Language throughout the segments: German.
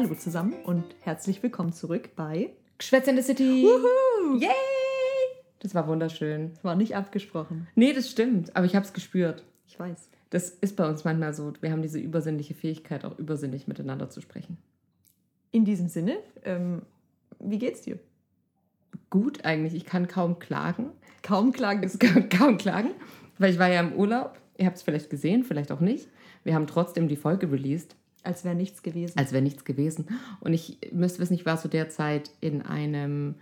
Hallo zusammen und herzlich willkommen zurück bei Geschwätz in the City. Wuhu! Yay! Das war wunderschön. War nicht abgesprochen. Nee, das stimmt, aber ich habe es gespürt. Ich weiß. Das ist bei uns manchmal so. Wir haben diese übersinnliche Fähigkeit, auch übersinnlich miteinander zu sprechen. In diesem Sinne, ähm, wie geht's dir? Gut eigentlich. Ich kann kaum klagen. Kaum klagen. Ich kann kaum klagen, weil ich war ja im Urlaub. Ihr habt es vielleicht gesehen, vielleicht auch nicht. Wir haben trotzdem die Folge released, Als wäre nichts gewesen. als wäre nichts gewesen. Und ich müsst wissen, ich war zu der Zeit in einem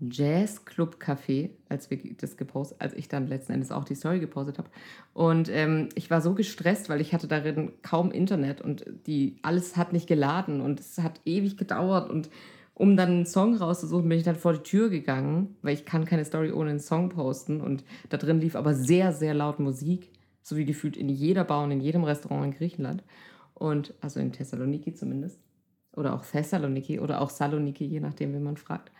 Jazz-Club-Café, als wir das gepostet, als ich dann letzten Endes auch die Story gepostet habe. Und ähm, ich war so gestresst, weil ich hatte darin kaum Internet und die alles hat nicht geladen und es hat ewig gedauert und um dann einen Song rauszusuchen, bin ich dann vor die Tür gegangen, weil ich kann keine Story ohne einen Song posten und da drin lief aber sehr, sehr laut Musik, so wie gefühlt in jeder Bar und in jedem Restaurant in Griechenland und also in Thessaloniki zumindest oder auch Thessaloniki oder auch Saloniki, je nachdem, wie man fragt.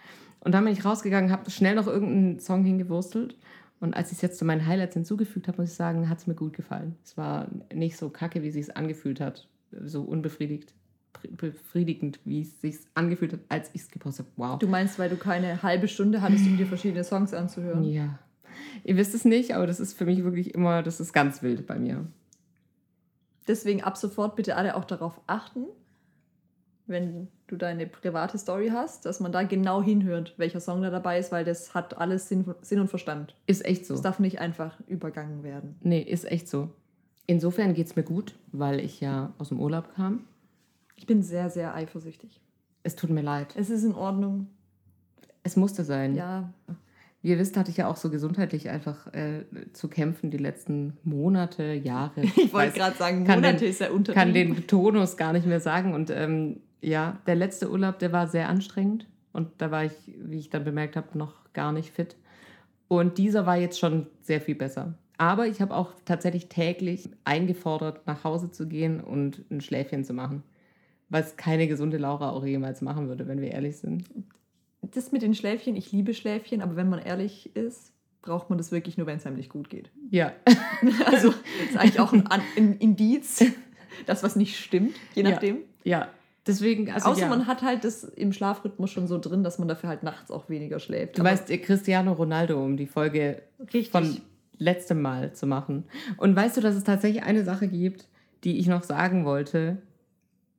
Und dann bin ich rausgegangen, habe schnell noch irgendeinen Song hingewurstelt. Und als ich es jetzt zu meinen Highlights hinzugefügt habe, muss ich sagen, hat es mir gut gefallen. Es war nicht so kacke, wie es sich angefühlt hat. So unbefriedigt, befriedigend, wie es sich angefühlt hat, als ich es gepostet habe. Wow. Du meinst, weil du keine halbe Stunde hattest, um dir verschiedene Songs anzuhören? Ja. Ihr wisst es nicht, aber das ist für mich wirklich immer, das ist ganz wild bei mir. Deswegen ab sofort bitte alle auch darauf achten, wenn du deine private Story hast, dass man da genau hinhört, welcher Song da dabei ist, weil das hat alles Sinn, Sinn und Verstand. Ist echt so. Es darf nicht einfach übergangen werden. Nee, ist echt so. Insofern geht es mir gut, weil ich ja aus dem Urlaub kam. Ich bin sehr, sehr eifersüchtig. Es tut mir leid. Es ist in Ordnung. Es musste sein. Ja, Wie ihr wisst, hatte ich ja auch so gesundheitlich einfach äh, zu kämpfen die letzten Monate, Jahre. ich wollte gerade sagen, kann Monate den- ist ja untertrieben. kann den Tonus gar nicht mehr sagen. Und ähm, ja, der letzte Urlaub, der war sehr anstrengend. Und da war ich, wie ich dann bemerkt habe, noch gar nicht fit. Und dieser war jetzt schon sehr viel besser. Aber ich habe auch tatsächlich täglich eingefordert, nach Hause zu gehen und ein Schläfchen zu machen. Was keine gesunde Laura auch jemals machen würde, wenn wir ehrlich sind. Das mit den Schläfchen, ich liebe Schläfchen, aber wenn man ehrlich ist, braucht man das wirklich nur, wenn es einem nicht gut geht. Ja, Also ist eigentlich auch ein, ein Indiz, dass was nicht stimmt, je Ja. nachdem. ja. Deswegen, also Außer ja. man hat halt das im Schlafrhythmus schon so drin, dass man dafür halt nachts auch weniger schläft. Du Aber weißt, Cristiano Ronaldo, um die Folge Richtig. von letztem Mal zu machen. Und weißt du, dass es tatsächlich eine Sache gibt, die ich noch sagen wollte,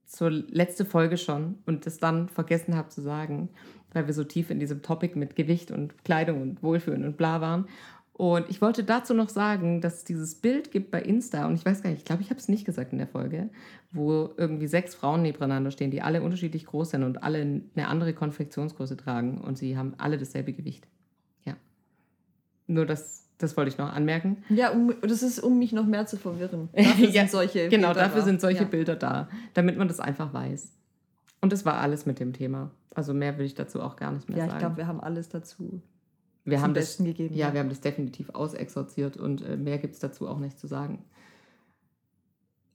zur letzte Folge schon und das dann vergessen habe zu sagen, weil wir so tief in diesem Topic mit Gewicht und Kleidung und Wohlfühlen und bla waren. Und ich wollte dazu noch sagen, dass es dieses Bild gibt bei Insta, und ich weiß gar nicht, ich glaube, ich habe es nicht gesagt in der Folge, wo irgendwie sechs Frauen nebeneinander stehen, die alle unterschiedlich groß sind und alle eine andere Konfektionsgröße tragen und sie haben alle dasselbe Gewicht. Ja. Nur das, das wollte ich noch anmerken. ja, um, das ist, um mich noch mehr zu verwirren. Dafür Ja, sind solche Genau, Bilder dafür da. sind solche ja. Bilder da, damit man das einfach weiß. Und das war alles mit dem Thema. Also mehr will ich dazu auch gar nicht mehr Ja, ich sagen. glaube, wir haben alles dazu wir zum haben das, Besten gegeben. ja, wir haben das definitiv ausexorziert und äh, mehr gibt es dazu auch nicht zu sagen.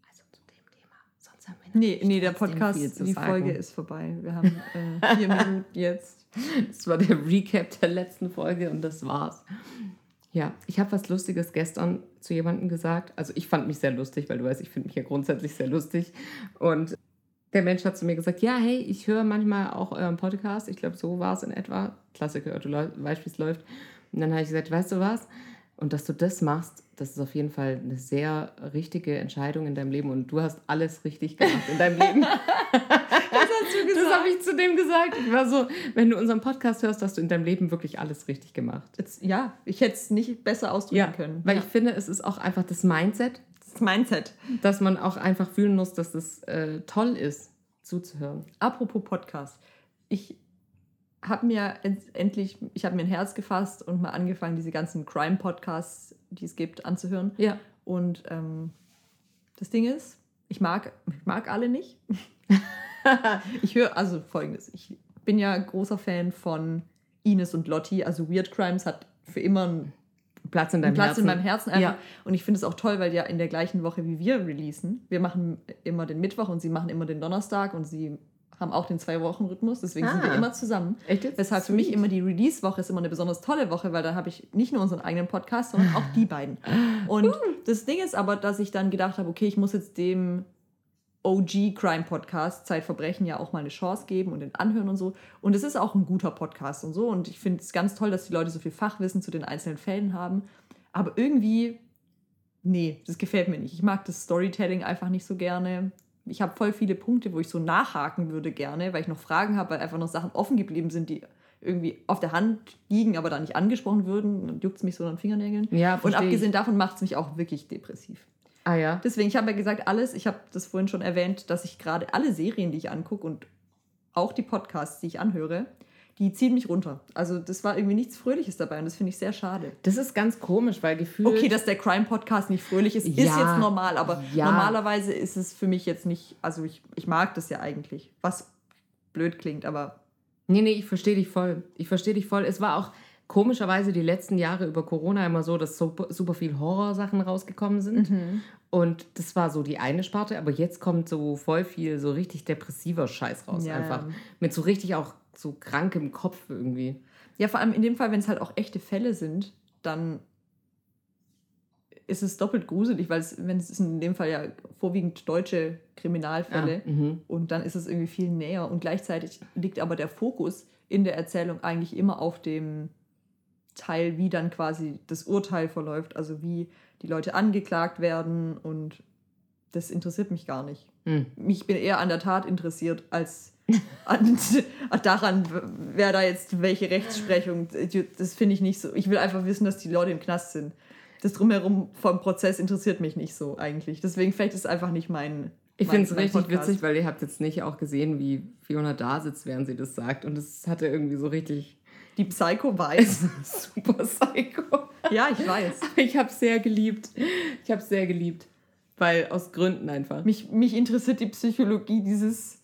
Also zu dem Thema. Sonst haben wir Nee, nee, der Podcast, viel zu die sagen. Folge ist vorbei. Wir haben äh, vier Minuten jetzt. Das war der Recap der letzten Folge und das war's. Ja, ich habe was Lustiges gestern zu jemandem gesagt. Also ich fand mich sehr lustig, weil du weißt, ich finde mich ja grundsätzlich sehr lustig. Und der Mensch hat zu mir gesagt, ja, hey, ich höre manchmal auch euren Podcast. Ich glaube, so war es in etwa. Klassiker, du weißt, wie es läuft. Und dann habe ich gesagt, weißt du was? Und dass du das machst, das ist auf jeden Fall eine sehr richtige Entscheidung in deinem Leben. Und du hast alles richtig gemacht in deinem Leben. Was hast du Das habe ich zu dem gesagt. Ich war so, wenn du unseren Podcast hörst, hast du in deinem Leben wirklich alles richtig gemacht. Jetzt, ja, ich hätte es nicht besser ausdrücken können. Weil ja. ich finde, es ist auch einfach das Mindset, Mindset. dass man auch einfach fühlen muss, dass es äh, toll ist, zuzuhören. Apropos Podcast. Ich habe mir endlich, ich habe mir ein Herz gefasst und mal angefangen, diese ganzen Crime-Podcasts, die es gibt, anzuhören. Ja. Und ähm, das Ding ist, ich mag, ich mag alle nicht. ich höre, also folgendes, ich bin ja großer Fan von Ines und Lotti, also Weird Crimes hat für immer einen Platz in deinem Platz Herzen. in meinem Herzen einfach. Ja. Und ich finde es auch toll, weil ja in der gleichen Woche wie wir releasen. Wir machen immer den Mittwoch und sie machen immer den Donnerstag und sie haben auch den Zwei-Wochen-Rhythmus, deswegen sind wir Ah. immer zusammen. Echt jetzt? Weshalb für mich immer die Release-Woche ist immer eine besonders tolle Woche, weil da habe ich nicht nur unseren eigenen Podcast, sondern auch die beiden. Und das Ding ist aber, dass ich dann gedacht habe, okay, ich muss jetzt dem OG-Crime-Podcast, Zeitverbrechen, ja auch mal eine Chance geben und den anhören und so. Und es ist auch ein guter Podcast und so. Und ich finde es ganz toll, dass die Leute so viel Fachwissen zu den einzelnen Fällen haben. Aber irgendwie, nee, das gefällt mir nicht. Ich mag das Storytelling einfach nicht so gerne. Ich habe voll viele Punkte, wo ich so nachhaken würde gerne, weil ich noch Fragen habe, weil einfach noch Sachen offen geblieben sind, die irgendwie auf der Hand liegen, aber da nicht angesprochen würden. Dann juckt es mich so an den Fingernägeln. Ja, und abgesehen davon macht es mich auch wirklich depressiv. Ah ja. Deswegen, ich habe ja gesagt, alles, ich habe das vorhin schon erwähnt, dass ich gerade alle Serien, die ich angucke und auch die Podcasts, die ich anhöre, die ziehen mich runter. Also das war irgendwie nichts Fröhliches dabei und das finde ich sehr schade. Das ist ganz komisch, weil gefühlt. Okay, dass der Crime-Podcast nicht fröhlich ist, ist Ja. jetzt normal, aber Ja. normalerweise ist es für mich jetzt nicht, also ich, ich mag das ja eigentlich, was blöd klingt, aber Nee, nee, ich verstehe dich voll. Ich verstehe dich voll. Es war auch komischerweise die letzten Jahre über Corona immer so, dass super, super viel Horrorsachen rausgekommen sind. Und das war so die eine Sparte, aber jetzt kommt so voll viel so richtig depressiver Scheiß raus Ja, einfach. ja. Mit so richtig auch so krankem Kopf irgendwie. Ja, vor allem in dem Fall, wenn es halt auch echte Fälle sind, dann ist es doppelt gruselig, weil es, wenn es in dem Fall ja vorwiegend deutsche Kriminalfälle Ah, mhm. und dann ist es irgendwie viel näher und gleichzeitig liegt aber der Fokus in der Erzählung eigentlich immer auf dem Teil, wie dann quasi das Urteil verläuft, also wie die Leute angeklagt werden und das interessiert mich gar nicht. Mhm. Ich bin eher an der Tat interessiert als an, daran, wer da jetzt welche Rechtsprechung. Das finde ich nicht so. Ich will einfach wissen, dass die Leute im Knast sind. Das Drumherum vom Prozess interessiert mich nicht so eigentlich. Deswegen vielleicht ist es einfach nicht mein. Ich finde es richtig Podcast. witzig, weil ihr habt jetzt nicht auch gesehen, wie Fiona da sitzt, während sie das sagt. Und es hatte irgendwie so richtig Die Psycho weiß. super Psycho. ja, ich weiß. Ich habe es sehr geliebt. Ich habe es sehr geliebt. Weil aus Gründen einfach. Mich, mich interessiert die Psychologie dieses,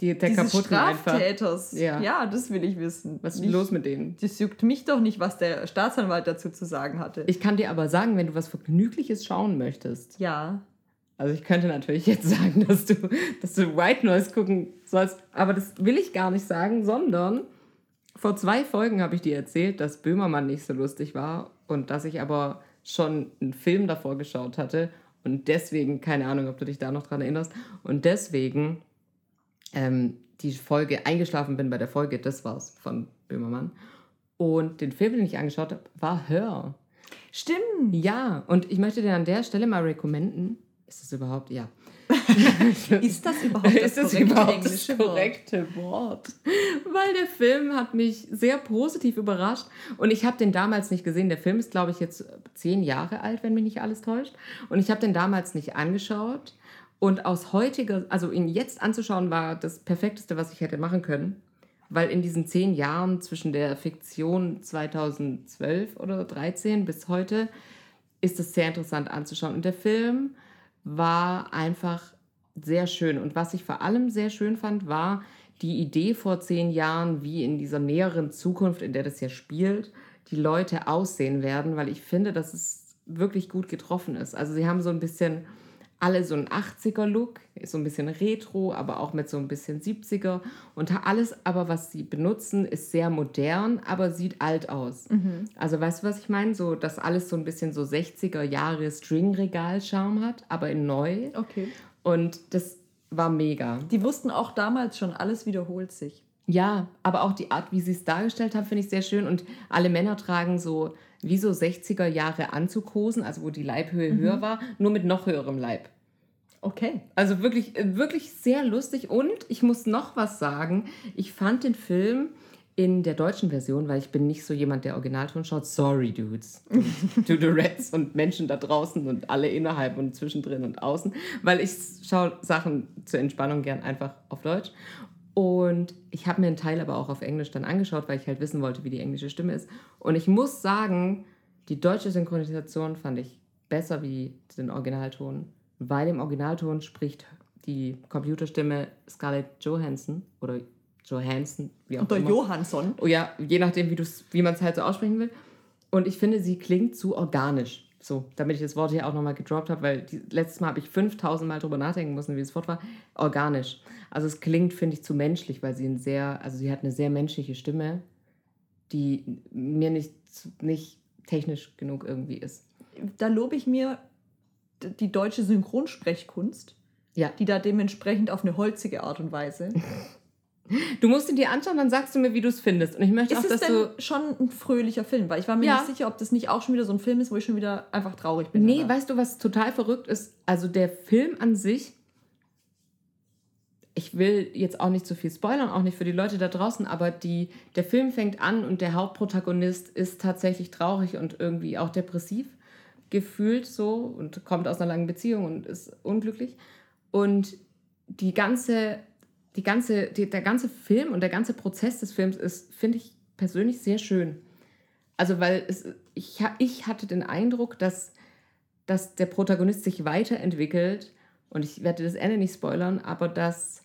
Die, der dieses. Straftäters. Ja. ja, das will ich wissen. Was ist Nicht- los mit denen? Das juckt mich doch nicht, was der Staatsanwalt dazu zu sagen hatte. Ich kann dir aber sagen, wenn du was Vergnügliches schauen möchtest. ja. Also ich könnte natürlich jetzt sagen, dass du, dass du White Noise gucken sollst, aber das will ich gar nicht sagen, sondern vor zwei Folgen habe ich dir erzählt, dass Böhmermann nicht so lustig war und dass ich aber schon einen Film davor geschaut hatte und deswegen, keine Ahnung, ob du dich da noch dran erinnerst, und deswegen ähm, die Folge eingeschlafen bin bei der Folge, das war's von Böhmermann. Und den Film, den ich angeschaut habe, war Hör. Stimmt. Ja, und ich möchte dir an der Stelle mal recommenden. Ist das überhaupt? Ja. Ist das überhaupt das ist das korrekte überhaupt das Wort? korrekte Wort? Weil der Film hat mich sehr positiv überrascht und ich habe den damals nicht gesehen. Der Film ist, glaube ich, jetzt zehn Jahre alt, wenn mich nicht alles täuscht. Und ich habe den damals nicht angeschaut. Und aus heutiger, also ihn jetzt anzuschauen, war das Perfekteste, was ich hätte machen können. Weil in diesen zehn Jahren zwischen der Fiktion 2012 oder 13 bis heute ist es sehr interessant anzuschauen. Und der Film war einfach sehr schön. Und was ich vor allem sehr schön fand, war die Idee vor zehn Jahren, wie in dieser näheren Zukunft, in der das ja spielt, die Leute aussehen werden, weil ich finde, dass es wirklich gut getroffen ist. Also sie haben so ein bisschen alle so einen 80er-Look, so ein bisschen retro, aber auch mit so ein bisschen 70er. Und alles aber, was sie benutzen, ist sehr modern, aber sieht alt aus. Also weißt du, was ich meine? So, dass alles so ein bisschen so 60er Jahre Stringregal-Charme hat, aber in neu. Okay. Und das war mega. Die wussten auch damals schon, alles wiederholt sich. Ja, aber auch die Art, wie sie es dargestellt haben, finde ich sehr schön. Und alle Männer tragen so wie so 60er Jahre Anzughosen, also wo die Leibhöhe höher war, nur mit noch höherem Leib. Okay. Also wirklich, äh, wirklich sehr lustig. Und ich muss noch was sagen. Ich fand den Film in der deutschen Version, weil ich bin nicht so jemand, der Originalton schaut. Sorry, Dudes. Und Duderettes und Menschen da draußen und alle innerhalb und zwischendrin und außen. Weil ich schaue Sachen zur Entspannung gern einfach auf Deutsch. Und ich habe mir einen Teil aber auch auf Englisch dann angeschaut, weil ich halt wissen wollte, wie die englische Stimme ist. Und ich muss sagen, die deutsche Synchronisation fand ich besser wie den Originalton, weil im Originalton spricht die Computerstimme Scarlett Johansson oder Johansson, wie auch Und der immer. Johansson. Oh ja, je nachdem, wie, wie man es halt so aussprechen will. Und ich finde, sie klingt zu organisch. So, damit ich das Wort hier auch nochmal gedroppt habe, weil die, letztes Mal habe ich 5000 Mal drüber nachdenken müssen, wie das Wort war. Organisch. Also es klingt, finde ich, zu menschlich, weil sie ein sehr, also sie hat eine sehr menschliche Stimme, die mir nicht, nicht technisch genug irgendwie ist. Da lobe ich mir die deutsche Synchronsprechkunst. Ja. die da dementsprechend auf eine holzige Art und Weise. Du musst ihn dir anschauen, dann sagst du mir, wie du es findest. Und ich möchte Ist auch, es dass denn du. schon ein fröhlicher Film? Weil ich war mir Ja. nicht sicher, ob das nicht auch schon wieder so ein Film ist, wo ich schon wieder einfach traurig bin. Nee, danach. weißt du, was total verrückt ist? Also der Film an sich, ich will jetzt auch nicht zu viel spoilern, auch nicht für die Leute da draußen, aber die, der Film fängt an und der Hauptprotagonist ist tatsächlich traurig und irgendwie auch depressiv gefühlt so und kommt aus einer langen Beziehung und ist unglücklich. Und die ganze, die ganze, die, der ganze Film und der ganze Prozess des Films ist, finde ich persönlich sehr schön. Also, weil es, ich, ich hatte den Eindruck, dass, dass der Protagonist sich weiterentwickelt und ich werde das Ende nicht spoilern, aber dass,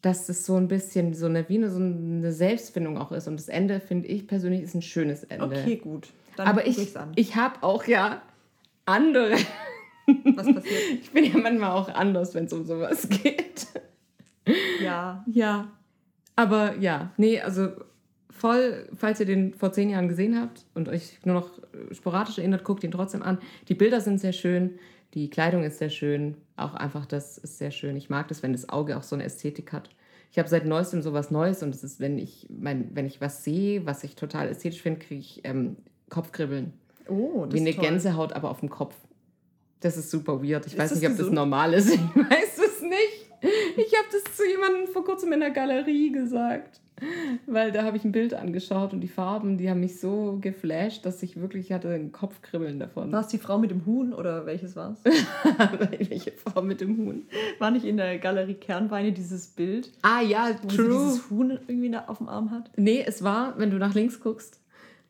dass es so ein bisschen so eine, wie eine, so eine Selbstfindung auch ist. Und das Ende, finde ich persönlich, ist ein schönes Ende. Okay, gut. Dann aber ich, an. ich habe auch ja andere. Was passiert? Ich bin ja manchmal auch anders, wenn es um sowas geht. Ja. Ja. Aber ja, nee, also voll, falls ihr den vor zehn Jahren gesehen habt und euch nur noch äh, sporadisch erinnert, guckt ihn trotzdem an. Die Bilder sind sehr schön, die Kleidung ist sehr schön, auch einfach das ist sehr schön. Ich mag das, wenn das Auge auch so eine Ästhetik hat. Ich habe seit neuestem sowas Neues und das ist, wenn ich, mein, wenn ich was sehe, was ich total ästhetisch finde, kriege ich ähm, Kopfkribbeln. Oh, das Wie eine toll. Gänsehaut, aber auf dem Kopf. Das ist super weird. Ich Ist weiß das nicht, ob das gesund? normal ist. Ich weiß es nicht. Ich habe das zu jemandem vor kurzem in der Galerie gesagt. Weil da habe ich ein Bild angeschaut und die Farben, die haben mich so geflasht, dass ich wirklich hatte ein Kopfkribbeln davon. War es die Frau mit dem Huhn oder welches war es? Welche Frau mit dem Huhn? War nicht in der Galerie Kernweine dieses Bild, Ah ja, wo sie true. dieses Huhn irgendwie da auf dem Arm hat? Nee, es war, wenn du nach links guckst,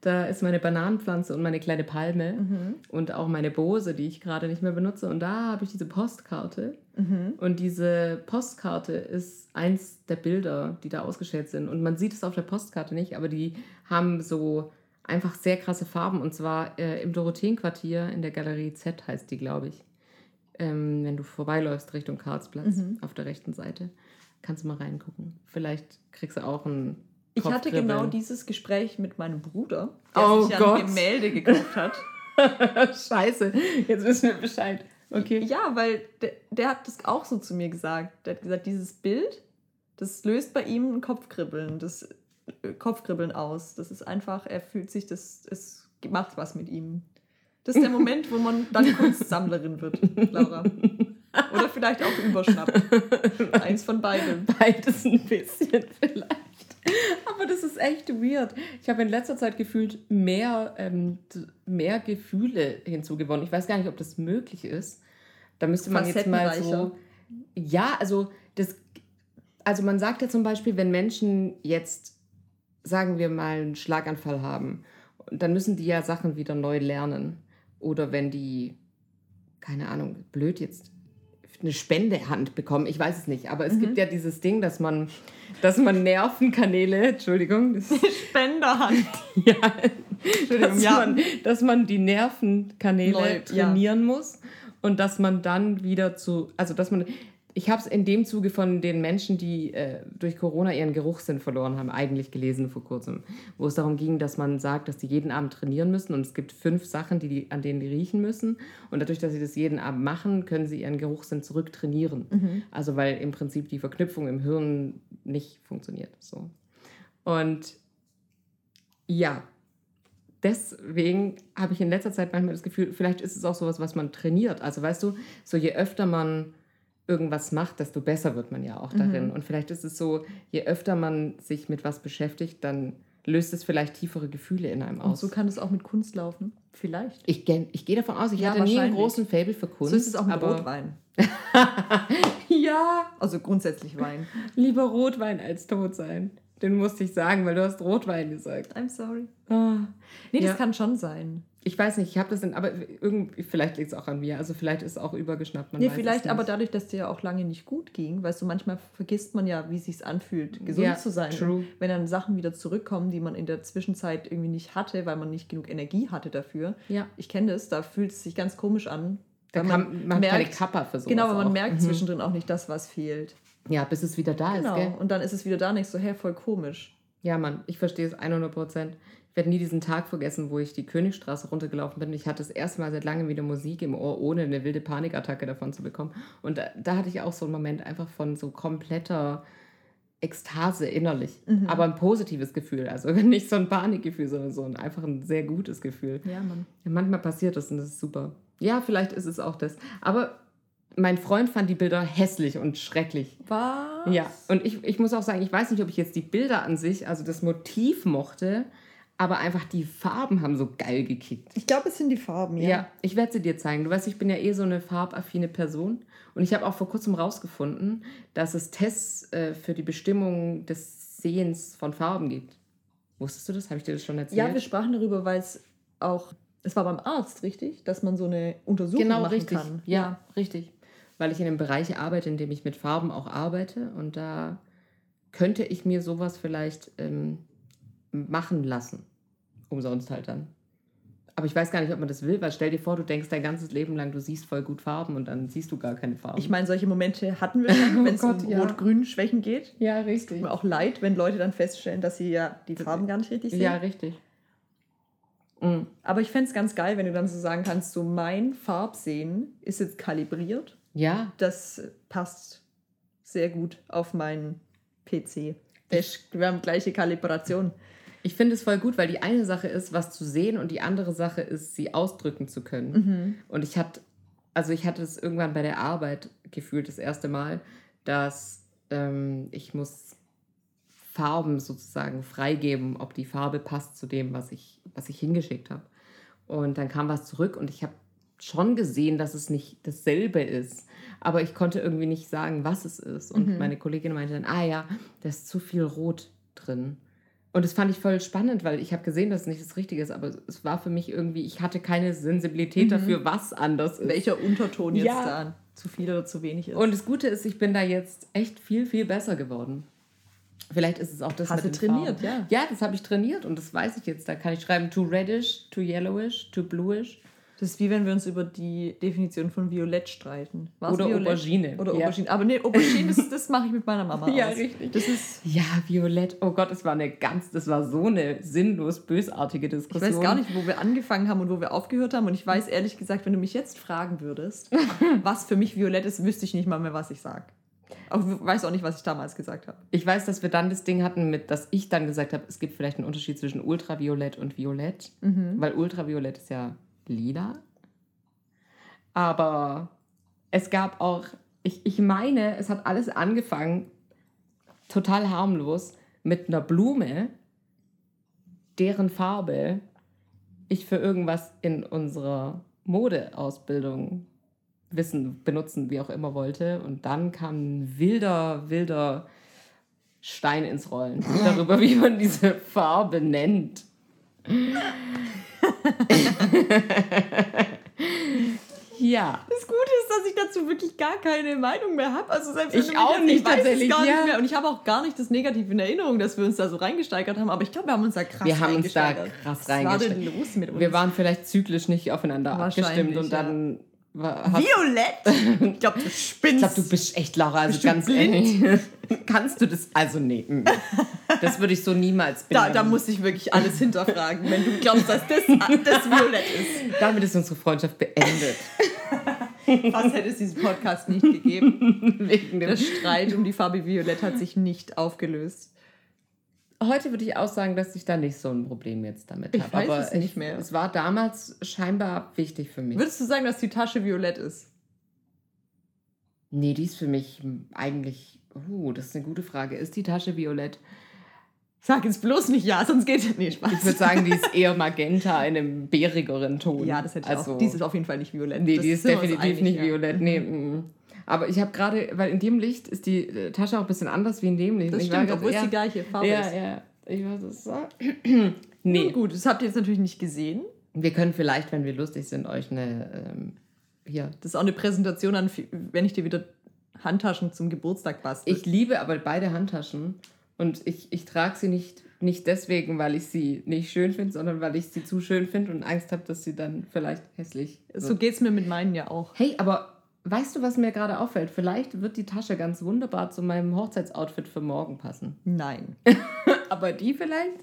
da ist meine Bananenpflanze und meine kleine Palme Mhm. und auch meine Bose, die ich gerade nicht mehr benutze. Und da habe ich diese Postkarte. Mhm. Und diese Postkarte ist eins der Bilder, die da ausgestellt sind. Und man sieht es auf der Postkarte nicht, aber die haben so einfach sehr krasse Farben. Und zwar äh, im Dorotheenquartier in der Galerie Z heißt die, glaube ich. Ähm, wenn du vorbeiläufst Richtung Karlsplatz Mhm. auf der rechten Seite, kannst du mal reingucken. Vielleicht kriegst du auch ein Ich hatte genau dieses Gespräch mit meinem Bruder, der Oh sich ja Gott. ein Gemälde gekauft hat. Scheiße, jetzt wissen wir Bescheid. Okay. Ja, weil der, der hat das auch so zu mir gesagt. Der hat gesagt, dieses Bild, das löst bei ihm ein Kopfkribbeln, das äh, Kopfkribbeln aus. Das ist einfach, er fühlt sich, das, es macht was mit ihm. Das ist der Moment, wo man dann Kunstsammlerin wird, Laura. Oder vielleicht auch überschnappt. Eins von beidem. Beides ein bisschen vielleicht. Aber das ist echt weird. Ich habe in letzter Zeit gefühlt mehr, ähm, mehr Gefühle hinzugewonnen. Ich weiß gar nicht, ob das möglich ist. Da müsste man jetzt mal so. Ja, also das. Also man sagt ja zum Beispiel, wenn Menschen jetzt, sagen wir mal, einen Schlaganfall haben, dann müssen die ja Sachen wieder neu lernen. Oder wenn die, keine Ahnung, blöd jetzt, eine Spendehand bekommen. Ich weiß es nicht. Aber es gibt ja dieses Ding, dass man, dass man Nervenkanäle, Entschuldigung, das Spenderhand. ja, Entschuldigung, dass, ja. man, dass man die Nervenkanäle ja. trainieren muss und dass man dann wieder zu, also dass man, ich habe es in dem Zuge von den Menschen, die äh, durch Corona ihren Geruchssinn verloren haben, eigentlich gelesen vor kurzem, wo es darum ging, dass man sagt, dass die jeden Abend trainieren müssen und es gibt fünf Sachen, die die, an denen die riechen müssen und dadurch, dass sie das jeden Abend machen, können sie ihren Geruchssinn zurücktrainieren. Mhm. Also weil im Prinzip die Verknüpfung im Hirn nicht funktioniert. So. Und ja, deswegen habe ich in letzter Zeit manchmal das Gefühl, vielleicht ist es auch sowas, was man trainiert. Also weißt du, so je öfter man irgendwas macht, desto besser wird man ja auch darin. Und vielleicht ist es so, je öfter man sich mit was beschäftigt, dann löst es vielleicht tiefere Gefühle in einem Und aus. so kann es auch mit Kunst laufen. Vielleicht. ich, ich gehe davon aus, ich Ja, hatte nie einen großen Fable für Kunst. So ist es auch mit aber Rotwein. ja, Also grundsätzlich Wein. lieber Rotwein als tot sein. Den musste ich sagen, weil du hast Rotwein gesagt. I'm sorry. Ah. Nee, das Ja. kann schon sein. Ich weiß nicht, ich habe das in, aber irgendwie, vielleicht liegt es auch an mir. Also vielleicht ist es auch übergeschnappt. Man nee, vielleicht aber dadurch, dass dir ja auch lange nicht gut ging, weißt du, manchmal vergisst man ja, wie es sich anfühlt, gesund Ja, zu sein. true. Wenn dann Sachen wieder zurückkommen, die man in der Zwischenzeit irgendwie nicht hatte, weil man nicht genug Energie hatte dafür. Ja. Ich kenne das, da fühlt es sich ganz komisch an. Da kann, man hat keine Kappa für sowas. Genau, weil man auch. merkt Mhm. zwischendrin auch nicht das, was fehlt. Ja, bis es wieder da Genau. ist, gell? Und dann ist es wieder da nicht so, hey, voll komisch. Ja, Mann, ich verstehe es 100 Prozent. Ich werde nie diesen Tag vergessen, wo ich die Königstraße runtergelaufen bin. Ich hatte das erste Mal seit langem wieder Musik im Ohr, ohne eine wilde Panikattacke davon zu bekommen. Und da, da hatte ich auch so einen Moment einfach von so kompletter Ekstase innerlich. Mhm. Aber ein positives Gefühl. Also nicht so ein Panikgefühl, sondern so ein einfach ein sehr gutes Gefühl. Ja, Mann. Ja, manchmal passiert das und das ist super. Ja, vielleicht ist es auch das. Aber mein Freund fand die Bilder hässlich und schrecklich. Was? Ja, und ich, ich muss auch sagen, ich weiß nicht, ob ich jetzt die Bilder an sich, also das Motiv mochte, aber einfach die Farben haben so geil gekickt. Ich glaube, es sind die Farben, ja. Ja, ich werde sie dir zeigen. Du weißt, ich bin ja eh so eine farbaffine Person. Und ich habe auch vor kurzem rausgefunden, dass es Tests äh, für die Bestimmung des Sehens von Farben gibt. Wusstest du das? Habe ich dir das schon erzählt? Ja, wir sprachen darüber, weil es auch, es war beim Arzt, richtig? Dass man so eine Untersuchung genau, machen richtig. kann. Ja, richtig. Weil ich in einem Bereich arbeite, in dem ich mit Farben auch arbeite. Und da könnte ich mir sowas vielleicht ähm, machen lassen. Umsonst halt dann. Aber ich weiß gar nicht, ob man das will, weil stell dir vor, du denkst dein ganzes Leben lang, du siehst voll gut Farben und dann siehst du gar keine Farben. Ich meine, solche Momente hatten wir schon, wenn es um ja. Rot-Grün-Schwächen geht. ja, richtig. Tut mir auch leid, wenn Leute dann feststellen, dass sie ja die Farben gar nicht richtig sehen. Ja, richtig. Mhm. Aber ich fände es ganz geil, wenn du dann so sagen kannst, so mein Farbsehen ist jetzt kalibriert. Ja, Das passt sehr gut auf meinen PC. Der Wir haben gleiche Kalibration. Ich finde es voll gut, weil die eine Sache ist, was zu sehen und die andere Sache ist, sie ausdrücken zu können. Mhm. Und ich hatte, also ich hatte es irgendwann bei der Arbeit gefühlt das erste Mal, dass ähm, ich muss Farben sozusagen freigeben, ob die Farbe passt zu dem, was ich, was ich hingeschickt habe. Und dann kam was zurück und ich habe schon gesehen, dass es nicht dasselbe ist. Aber ich konnte irgendwie nicht sagen, was es ist. Und Mhm. meine Kollegin meinte dann, ah ja, da ist zu viel Rot drin. Und das fand ich voll spannend, weil ich habe gesehen, dass es nicht das Richtige ist, aber es war für mich irgendwie, ich hatte keine Sensibilität Mhm. dafür, was anders ist. Welcher Unterton jetzt Ja. da zu viel oder zu wenig ist. Und das Gute ist, ich bin da jetzt echt viel, viel besser geworden. Vielleicht ist es auch das Hast mit du trainiert, Farben. ja. Ja, das habe ich trainiert und das weiß ich jetzt. Da kann ich schreiben, too reddish, too yellowish, too bluish. Das ist wie wenn wir uns über die Definition von Violett streiten. War's Oder Violett? Aubergine. Oder Ja. Aubergine. Aber nee, Aubergine, das, das mache ich mit meiner Mama Ja, aus. richtig. Das ist, Ja, Violett. Oh Gott, das war eine ganz, das war so eine sinnlos bösartige ich Diskussion. weiß gar nicht, wo wir angefangen haben und wo wir aufgehört haben. Und ich weiß ehrlich gesagt, wenn du mich jetzt fragen würdest, was für mich Violett ist, wüsste ich nicht mal mehr, was ich sage. Ich weiß auch nicht, was ich damals gesagt habe. Ich weiß, dass wir dann das Ding hatten, mit, dass ich dann gesagt habe, es gibt vielleicht einen Unterschied zwischen Ultraviolett und Violett. Mhm. Weil Ultraviolett ist ja lila. Aber es gab auch, ich, ich meine, es hat alles angefangen, total harmlos, mit einer Blume, deren Farbe ich für irgendwas in unserer Modeausbildung wissen, benutzen, wie auch immer wollte. Und dann kam ein wilder, wilder Stein ins Rollen darüber, wie man diese Farbe nennt. ja. Das Gute ist, dass ich dazu wirklich gar keine Meinung mehr habe. Also selbst Ich auch nicht, ich weiß tatsächlich, Es gar ja. nicht mehr. Und ich habe auch gar nicht das Negative in Erinnerung, dass wir uns da so reingesteigert haben. Aber ich glaube, wir haben uns da krass Wir haben uns da reingesteigert. krass Was war denn reingesteigert. los mit uns? Wir waren vielleicht zyklisch nicht aufeinander abgestimmt und dann war, hast, Violett? Ich glaube, du ich spinnst. glaube, du bist echt Laura, also Bist ganz ehrlich. Kannst du das? Also nee. Das würde ich so niemals da, da muss ich wirklich alles hinterfragen, wenn du glaubst, dass das, das Violett ist. Damit ist unsere Freundschaft beendet. Was hätte es diesen Podcast nicht gegeben? Wegen dem Der Streit um die Farbe Violett hat sich nicht aufgelöst. Heute würde ich auch sagen, dass ich da nicht so ein Problem jetzt damit Ich habe. weiß Aber es nicht ich, mehr. es war damals scheinbar wichtig für mich. Würdest du sagen, dass die Tasche violett ist? Nee, die ist für mich eigentlich. Uh, das ist eine gute Frage. Ist die Tasche violett? Sag jetzt bloß nicht ja, sonst geht nee, Spaß. Ich würde sagen, die ist eher magenta in einem bärigeren Ton. ja, das hätte ich also, auch. Die ist auf jeden Fall nicht violett. Nee, Das die ist definitiv einig, nicht ja. Mhm. violett. Nee, mm. Aber ich habe gerade, weil in dem Licht ist die äh, Tasche auch ein bisschen anders wie in dem Licht. Das ich stimmt, obwohl es die gleiche Farbe ja, ist. ja, ich weiß es so. Nee. nee, gut, das habt ihr jetzt natürlich nicht gesehen. wir können vielleicht, wenn wir lustig sind, euch eine ähm, hier. Das ist auch eine Präsentation an, wenn ich dir wieder Handtaschen zum Geburtstag bastel. Ich liebe aber beide Handtaschen und ich, ich trage sie nicht, nicht deswegen, weil ich sie nicht schön finde, sondern weil ich sie zu schön finde und Angst habe, dass sie dann vielleicht hässlich so wird. geht es mir mit meinen ja auch. Hey, aber weißt du, was mir gerade auffällt? Vielleicht wird die Tasche ganz wunderbar zu meinem Hochzeitsoutfit für morgen passen. Nein. Aber die vielleicht?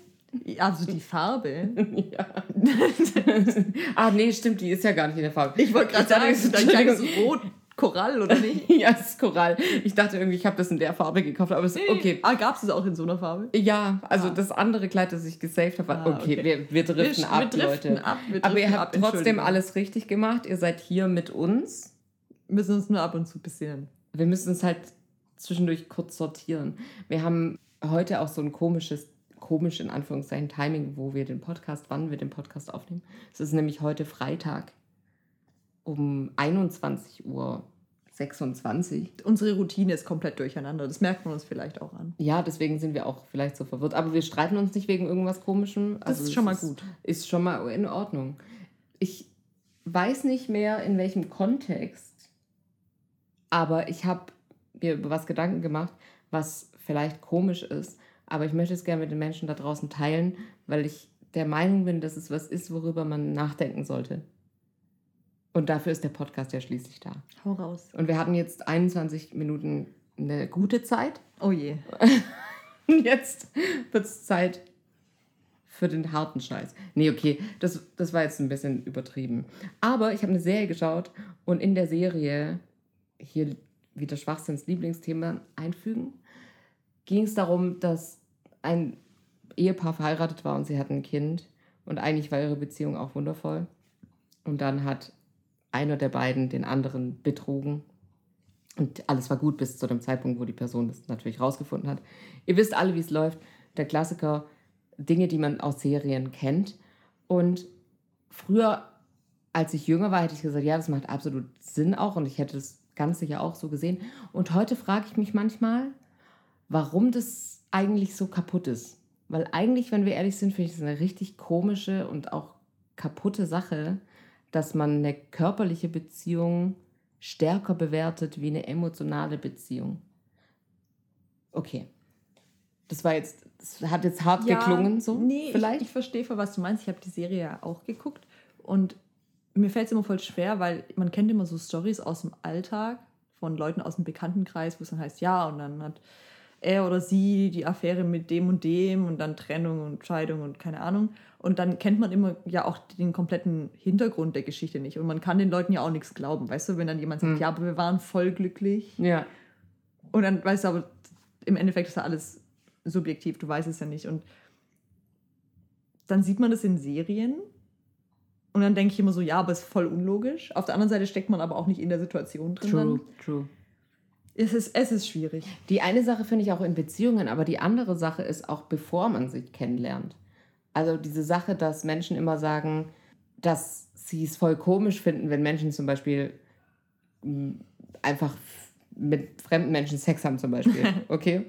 Also die Farbe. ja. ah, nee, stimmt, die ist ja gar nicht in der Farbe. Ich wollte gerade sagen, dachte, dein kleines Rot Korall, oder nicht? ja, es ist Korall. Ich dachte irgendwie, ich habe das in der Farbe gekauft, aber es ist okay. Ah, gab es es auch in so einer Farbe? Ja, also Ah. das andere Kleid, das ich gesaved habe, war Ah, okay, okay. wir, wir driften Wir- ab, wir driften Leute. ab, wir aber ihr driften habt ab, trotzdem alles richtig gemacht. Ihr seid hier mit uns. müssen uns nur ab und zu bisschen. Wir müssen es halt zwischendurch kurz sortieren. Wir haben heute auch so ein komisches, komisch in Anführungszeichen Timing, wo wir den Podcast, wann wir den Podcast aufnehmen. Es ist nämlich heute Freitag um 21 Uhr 26. Unsere Routine ist komplett durcheinander. Das merkt man uns vielleicht auch an. Ja, deswegen sind wir auch vielleicht so verwirrt. Aber wir streiten uns nicht wegen irgendwas Komischem. Das Also ist es schon mal gut. Ist schon mal in Ordnung. Ich weiß nicht mehr, in welchem Kontext, aber ich habe mir über was Gedanken gemacht, was vielleicht komisch ist. Aber ich möchte es gerne mit den Menschen da draußen teilen, weil ich der Meinung bin, dass es was ist, worüber man nachdenken sollte. Und dafür ist der Podcast ja schließlich da. Hau raus. Und wir hatten jetzt 21 Minuten eine gute Zeit. Oh je. Und jetzt wird es Zeit für den harten Scheiß. Nee, okay, das, das war jetzt ein bisschen übertrieben. Aber ich habe eine Serie geschaut und in der Serie, hier wieder Schwachsinns Lieblingsthema einfügen, ging es darum, dass ein Ehepaar verheiratet war und sie hatten ein Kind. Und eigentlich war ihre Beziehung auch wundervoll. Und dann hat einer der beiden den anderen betrogen. Und alles war gut bis zu dem Zeitpunkt, wo die Person das natürlich rausgefunden hat. Ihr wisst alle, wie es läuft. Der Klassiker, Dinge, die man aus Serien kennt. Und früher, als ich jünger war, hätte ich gesagt, ja, das macht absolut Sinn auch und ich hätte das ganz sicher auch so gesehen. Und heute frage ich mich manchmal, warum das eigentlich so kaputt ist. Weil eigentlich, wenn wir ehrlich sind, finde ich es eine richtig komische und auch kaputte Sache, dass man eine körperliche Beziehung stärker bewertet wie eine emotionale Beziehung. Okay. Das war jetzt, das hat jetzt hart geklungen, so Nee, vielleicht. Ich, ich verstehe, was du meinst. Ich habe die Serie ja auch geguckt und mir fällt es immer voll schwer, weil man kennt immer so Stories aus dem Alltag von Leuten aus dem Bekanntenkreis, wo es dann heißt, ja, und dann hat er oder sie die Affäre mit dem und dem und dann Trennung und Scheidung und keine Ahnung. Und dann kennt man immer ja auch den kompletten Hintergrund der Geschichte nicht. Und man kann den Leuten ja auch nichts glauben. Weißt du, wenn dann jemand sagt, Hm. ja, aber wir waren voll glücklich. ja. Und dann weißt du aber, im Endeffekt ist ja alles subjektiv, du weißt es ja nicht. Und dann sieht man das in Serien und dann denke ich immer so, ja, aber ist voll unlogisch. Auf der anderen Seite steckt man aber auch nicht in der Situation drin. True, Dann. true. Es, ist, es ist schwierig. Die eine Sache finde ich auch in Beziehungen, aber die andere Sache ist auch, bevor man sich kennenlernt. Also diese Sache, dass Menschen immer sagen, dass sie es voll komisch finden, wenn Menschen zum Beispiel mh, einfach mit fremden Menschen Sex haben zum Beispiel, okay?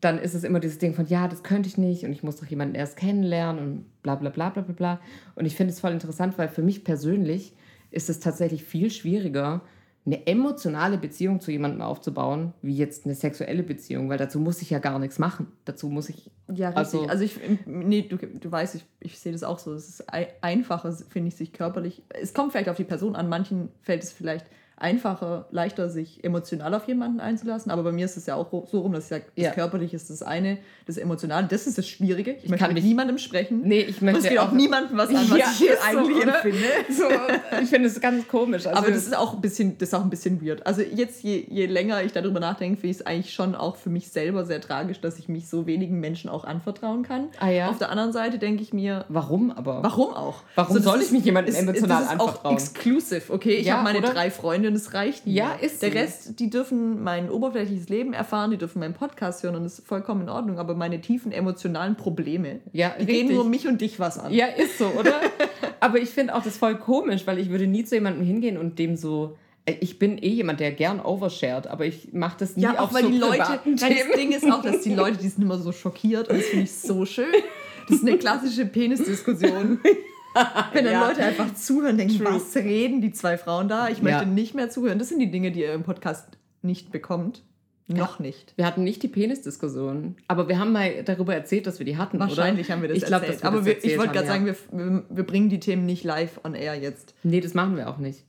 Dann ist es immer dieses Ding von, ja, das könnte ich nicht und ich muss doch jemanden erst kennenlernen und bla bla bla bla bla bla. Und ich finde es voll interessant, weil für mich persönlich ist es tatsächlich viel schwieriger, eine emotionale Beziehung zu jemandem aufzubauen, wie jetzt eine sexuelle Beziehung, weil dazu muss ich ja gar nichts machen. Dazu muss ich. Ja, richtig. Also- Also, ich, nee, du, du weißt, ich, ich sehe das auch so. Es ist ei- einfacher, finde ich, sich körperlich. Es kommt vielleicht auf die Person an. Manchen fällt es vielleicht einfacher, leichter, sich emotional auf jemanden einzulassen. Aber bei mir ist es ja auch so rum, dass ich sage, das Ja. Körperliche ist das eine, das Emotionale, das ist das Schwierige. Ich, möchte kann mit niemandem sprechen. Nee, ich Und es möchte geht auch niemandem was an, was Ja, ich hier ist so, eigentlich oder? empfinde. So, ich finde es ganz komisch. Also, Aber das ist auch ein bisschen, das ist auch ein bisschen weird. Also jetzt, je, je länger ich darüber nachdenke, finde ich es eigentlich schon auch für mich selber sehr tragisch, dass ich mich so wenigen Menschen auch anvertrauen kann. Ah ja? Auf der anderen Seite denke ich mir, warum aber? warum auch? Warum das soll ich ist- mich jemandem ist- emotional das ist auch anvertrauen? exclusive, okay? Ich Ja, habe meine oder? drei Freunde und es reicht mir. Ja, ist Der so. Rest, die dürfen mein oberflächliches Leben erfahren, die dürfen meinen Podcast hören und das ist vollkommen in Ordnung. Aber meine tiefen emotionalen Probleme, Ja, die gehen richtig. nur mich und dich was an. Ja, ist so, oder? Aber ich finde auch das voll komisch, weil ich würde nie zu jemandem hingehen und dem so. äh, Ich bin eh jemand, der gern overshared, aber ich mache das nie Ja, auch auf weil so die Leute, das Ding ist auch, dass die Leute, die sind immer so schockiert und das finde ich so schön. Das ist eine klassische Penisdiskussion. Wenn dann Ja. Leute einfach zuhören denken, True. was reden die zwei Frauen da? Ich möchte Ja. nicht mehr zuhören. Das sind die Dinge, die ihr im Podcast nicht bekommt. Noch nicht. Wir hatten nicht die Penisdiskussion, aber wir haben mal darüber erzählt, dass wir die hatten, Wahrscheinlich oder? haben wir das ich glaub, erzählt. dass wir Aber das wir, ich erzählt wollte gerade sagen, wir, wir, wir bringen die Themen nicht live on air jetzt. Nee, das machen wir auch nicht.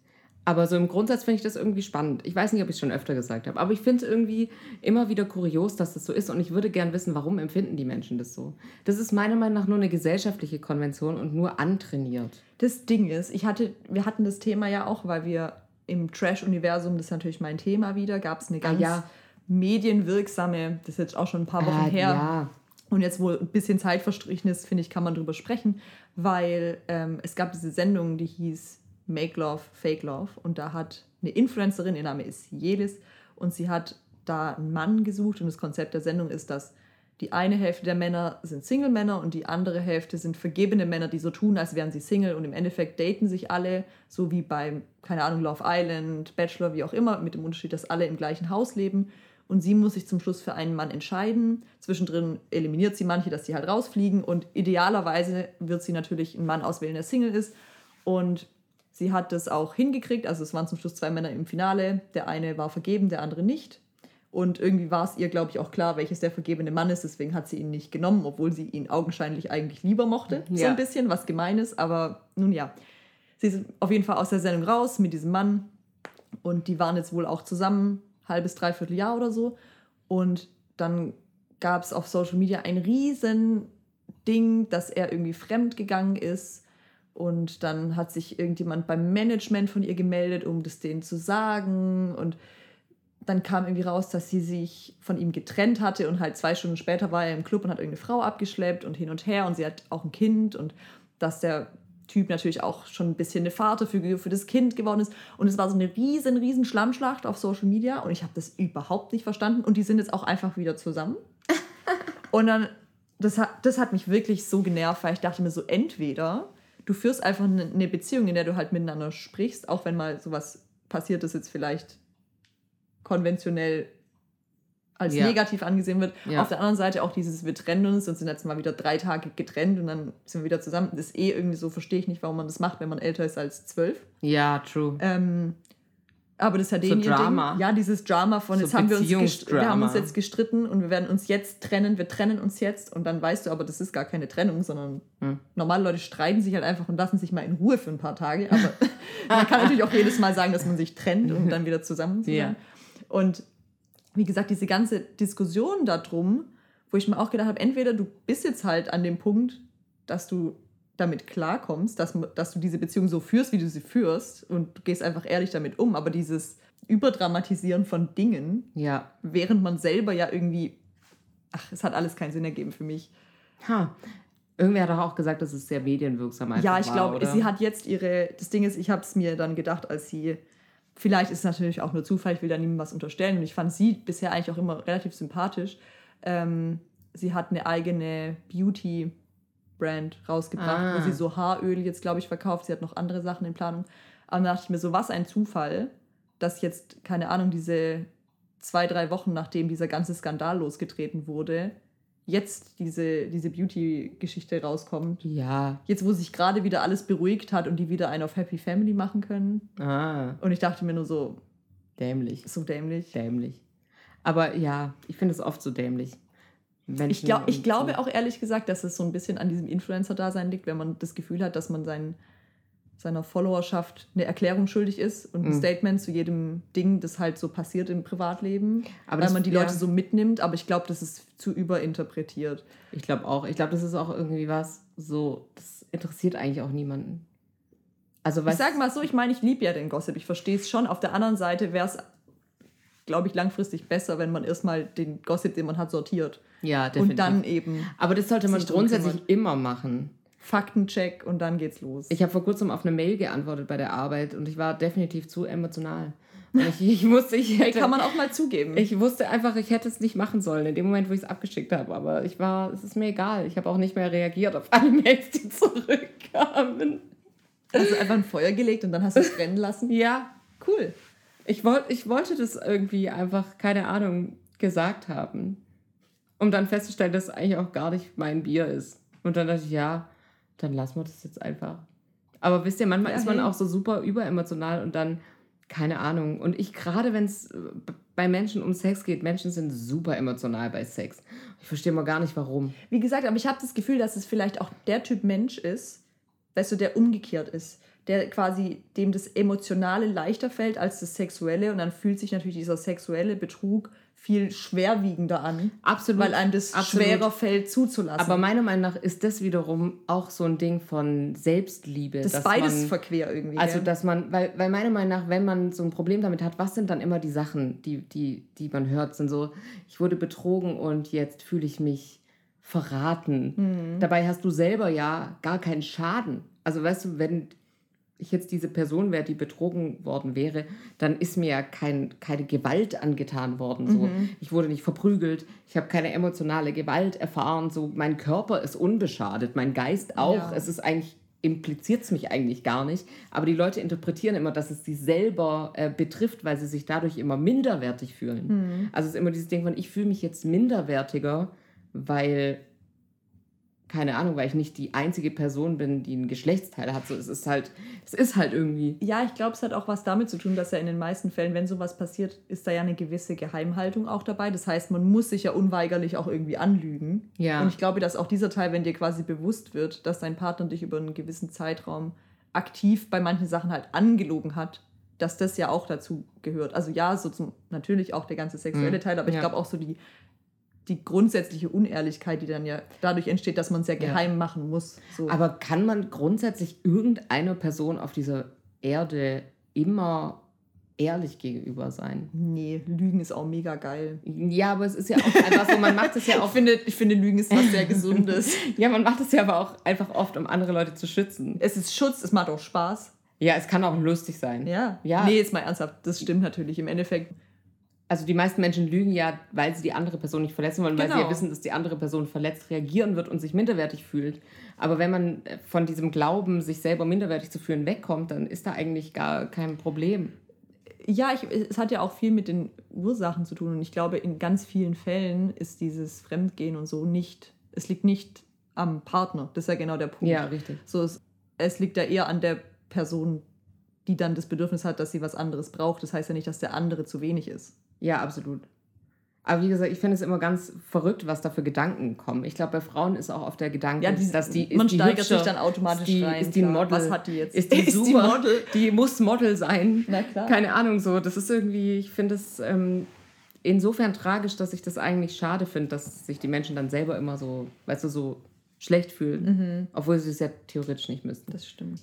Aber so im Grundsatz finde ich das irgendwie spannend. Ich weiß nicht, ob ich es schon öfter gesagt habe, aber ich finde es irgendwie immer wieder kurios, dass das so ist und ich würde gern wissen, warum empfinden die Menschen das so. Das ist meiner Meinung nach nur eine gesellschaftliche Konvention und nur antrainiert. Das Ding ist, ich hatte, wir hatten das Thema ja auch, weil wir im Trash-Universum, das ist natürlich mein Thema wieder, gab es eine ganz ja. medienwirksame, das ist jetzt auch schon ein paar Wochen Ah, her. ja. Und jetzt, wo ein bisschen Zeit verstrichen ist, finde ich, kann man drüber sprechen, weil ähm, es gab diese Sendung, die hieß Make Love, Fake Love. Und da hat eine Influencerin, ihr Name ist Jelis, und sie hat da einen Mann gesucht. Und das Konzept der Sendung ist, dass die eine Hälfte der Männer sind Single-Männer und die andere Hälfte sind vergebene Männer, die so tun, als wären sie Single. Und im Endeffekt daten sich alle, so wie beim, keine Ahnung, Love Island, Bachelor, wie auch immer, mit dem Unterschied, dass alle im gleichen Haus leben. Und sie muss sich zum Schluss für einen Mann entscheiden. Zwischendrin eliminiert sie manche, dass sie halt rausfliegen. Und idealerweise wird sie natürlich einen Mann auswählen, der Single ist. Und sie hat das auch hingekriegt. Also es waren zum Schluss zwei Männer im Finale. Der eine war vergeben, der andere nicht. Und irgendwie war es ihr, glaube ich, auch klar, welches der vergebene Mann ist. Deswegen hat sie ihn nicht genommen, obwohl sie ihn augenscheinlich eigentlich lieber mochte. So Ja. ein bisschen, was gemein ist. Aber nun ja, sie ist auf jeden Fall aus der Sendung raus mit diesem Mann. Und die waren jetzt wohl auch zusammen, halbes, dreiviertel Jahr oder so. Und dann gab es auf Social Media ein riesen Ding, dass er irgendwie fremd gegangen ist. Und dann hat sich irgendjemand beim Management von ihr gemeldet, um das denen zu sagen. Und dann kam irgendwie raus, dass sie sich von ihm getrennt hatte. Und halt zwei Stunden später war er im Club und hat irgendeine Frau abgeschleppt und hin und her. Und sie hat auch ein Kind. Und dass der Typ natürlich auch schon ein bisschen eine Vaterfigur für das Kind geworden ist. Und es war so eine riesen, riesen Schlammschlacht auf Social Media. Und ich habe das überhaupt nicht verstanden. Und die sind jetzt auch einfach wieder zusammen. und dann, das hat, das hat mich wirklich so genervt, weil ich dachte mir so, entweder du führst einfach eine, eine Beziehung, in der du halt miteinander sprichst, auch wenn mal sowas passiert ist, jetzt vielleicht konventionell als Ja. negativ angesehen wird. Ja. Auf der anderen Seite auch dieses, wir trennen uns und sind jetzt mal wieder drei Tage getrennt und dann sind wir wieder zusammen. Das ist eh irgendwie so, verstehe ich nicht, warum man das macht, wenn man älter ist als zwölf. Ja, true. Ähm, aber das ist ja So Drama. Ding. Ja, dieses Drama von, So jetzt haben wir uns, wir haben uns jetzt gestritten und wir werden uns jetzt trennen, wir trennen uns jetzt und dann weißt du aber, das ist gar keine Trennung, sondern Hm. normale Leute streiten sich halt einfach und lassen sich mal in Ruhe für ein paar Tage. Aber man kann natürlich auch jedes Mal sagen, dass man sich trennt und dann wieder zusammen zu sein. Und wie gesagt, diese ganze Diskussion darum, wo ich mir auch gedacht habe, entweder du bist jetzt halt an dem Punkt, dass du damit klarkommst, dass, dass du diese Beziehung so führst, wie du sie führst und du gehst einfach ehrlich damit um, aber dieses Überdramatisieren von Dingen, Ja. während man selber ja irgendwie, ach, es hat alles keinen Sinn ergeben für mich. Ha. Irgendwer hat doch auch gesagt, das ist sehr medienwirksam einfach ja, ich glaube, sie hat jetzt ihre, das Ding ist, ich habe es mir dann gedacht, als sie, vielleicht ist es natürlich auch nur Zufall, ich will da niemandem was unterstellen und ich fand sie bisher eigentlich auch immer relativ sympathisch. Ähm, sie hat eine eigene Beauty-Brand rausgebracht, Ah. wo sie so Haaröl jetzt, glaube ich, verkauft. Sie hat noch andere Sachen in Planung. Aber dann dachte ich mir so, was ein Zufall, dass jetzt, keine Ahnung, diese zwei, drei Wochen nachdem dieser ganze Skandal losgetreten wurde, jetzt diese, diese Beauty-Geschichte rauskommt. Ja. Jetzt, wo sich gerade wieder alles beruhigt hat und die wieder einen auf Happy Family machen können. Ah, Und ich dachte mir nur so, dämlich. so dämlich. Dämlich. Aber ja, ich finde es oft so dämlich. Menschen Ich, glaub, ich glaube auch ehrlich gesagt, dass es so ein bisschen an diesem Influencer-Dasein liegt, wenn man das Gefühl hat, dass man sein, seiner Followerschaft eine Erklärung schuldig ist und ein Mhm. Statement zu jedem Ding, das halt so passiert im Privatleben, Aber weil das- man die ja. Leute so mitnimmt. Aber ich glaube, das ist zu überinterpretiert. Ich glaube auch. Ich glaube, das ist auch irgendwie was so, das interessiert eigentlich auch niemanden. Also, Ich sag mal so, ich meine, ich liebe ja den Gossip, ich verstehe es schon. Auf der anderen Seite wäre es, glaube ich, langfristig besser, wenn man erstmal den Gossip, den man hat, sortiert. ja, definitiv. Und dann eben Aber das sollte man grundsätzlich immer machen. Faktencheck und dann geht's los. Ich habe vor kurzem auf eine Mail geantwortet bei der Arbeit und ich war definitiv zu emotional. Ich, ich wusste, ich hätte. Kann man auch mal zugeben. Ich wusste einfach, ich hätte es nicht machen sollen, in dem Moment, wo ich es abgeschickt habe. Aber ich war, es ist mir egal. Ich habe auch nicht mehr reagiert auf alle Mails, die zurückkamen. hast du einfach ein Feuer gelegt und dann hast du es brennen lassen. Ja, Cool. Ich, wollt, ich wollte das irgendwie einfach, keine Ahnung, gesagt haben. Um dann festzustellen, dass es eigentlich auch gar nicht mein Bier ist. Und dann dachte ich, ja, dann lassen wir das jetzt einfach. Aber wisst ihr, manchmal Ja, ist man hey. auch so super überemotional und dann, keine Ahnung. Und ich, gerade wenn es äh, bei Menschen um Sex geht, Menschen sind super emotional bei Sex. Ich verstehe mal gar nicht, warum. Wie gesagt, aber ich habe das Gefühl, dass es vielleicht auch der Typ Mensch ist, weißt du, der umgekehrt ist. Der quasi dem das Emotionale leichter fällt als das Sexuelle und dann fühlt sich natürlich dieser sexuelle Betrug viel schwerwiegender an. Absolut. Weil einem das Absolut. schwerer fällt zuzulassen. Aber meiner Meinung nach ist das wiederum auch so ein Ding von Selbstliebe. das ist dass beides man, verquer irgendwie. Also, dass man, weil, weil meiner Meinung nach, wenn man so ein Problem damit hat, was sind dann immer die Sachen, die, die, die man hört, sind so, ich wurde betrogen und jetzt fühle ich mich verraten. Mhm. Dabei hast du selber ja gar keinen Schaden. Also, weißt du, wenn ich jetzt diese Person wäre, die betrogen worden wäre, dann ist mir ja kein, keine Gewalt angetan worden. So. Mhm. Ich wurde nicht verprügelt, ich habe keine emotionale Gewalt erfahren. So. Mein Körper ist unbeschadet, mein Geist auch. Ja. Es ist eigentlich impliziert es mich eigentlich gar nicht. Aber die Leute interpretieren immer, dass es sie selber äh, betrifft, weil sie sich dadurch immer minderwertig fühlen. Mhm. Also es ist immer dieses Ding von, ich fühle mich jetzt minderwertiger, weil, keine Ahnung, weil ich nicht die einzige Person bin, die ein Geschlechtsteil hat. So, es ist halt, es ist halt irgendwie. Ja, ich glaube, es hat auch was damit zu tun, dass ja in den meisten Fällen, wenn sowas passiert, ist da ja eine gewisse Geheimhaltung auch dabei. Das heißt, man muss sich ja unweigerlich auch irgendwie anlügen. Ja. Und ich glaube, dass auch dieser Teil, wenn dir quasi bewusst wird, dass dein Partner dich über einen gewissen Zeitraum aktiv bei manchen Sachen halt angelogen hat, dass das ja auch dazu gehört. Also ja, so zum, natürlich auch der ganze sexuelle Mhm. Teil, aber ich Ja. glaube auch so die, die grundsätzliche Unehrlichkeit, die dann ja dadurch entsteht, dass man es ja geheim machen muss. So. Aber kann man grundsätzlich irgendeiner Person auf dieser Erde immer ehrlich gegenüber sein? nee, Lügen ist auch mega geil. Ja, aber es ist ja auch einfach so, man macht es ja Ich auch finde, ich finde, Lügen ist was sehr Gesundes. Ja, man macht es ja aber auch einfach oft, um andere Leute zu schützen. es ist Schutz, es macht auch Spaß. Ja, es kann auch lustig sein. Ja. Ja. Nee, jetzt mal ernsthaft, das stimmt natürlich. Im Endeffekt, Also die meisten Menschen lügen ja, weil sie die andere Person nicht verletzen wollen, weil sie ja Genau. wissen, dass die andere Person verletzt reagieren wird und sich minderwertig fühlt. Aber wenn man äh, von diesem Glauben, sich selber minderwertig zu fühlen, wegkommt, dann ist da eigentlich gar kein Problem. ja, ich, es hat ja auch viel mit den Ursachen zu tun. Und ich glaube, in ganz vielen Fällen ist dieses Fremdgehen und so nicht, es liegt nicht am Partner. Das ist ja genau der Punkt. Ja, richtig. So, es, es liegt ja eher an der Person, die dann das Bedürfnis hat, dass sie was anderes braucht. Das heißt ja nicht, dass der andere zu wenig ist. Ja, absolut. Aber wie gesagt, ich finde es immer ganz verrückt, was da für Gedanken kommen. Ich glaube, bei Frauen ist auch oft der Gedanke, Ja, die, dass die ist man die steigert hübscher, sich dann automatisch ist die, rein. Ist die. Model? Was hat die jetzt? Ist die Ist die super? Model? Die muss Model sein. Na klar. Keine Ahnung, so. Das ist irgendwie, ich finde es ähm, insofern tragisch, dass ich das eigentlich schade finde, dass sich die Menschen dann selber immer so, weißt du, so schlecht fühlen. Obwohl sie es ja theoretisch nicht müssten. Das stimmt.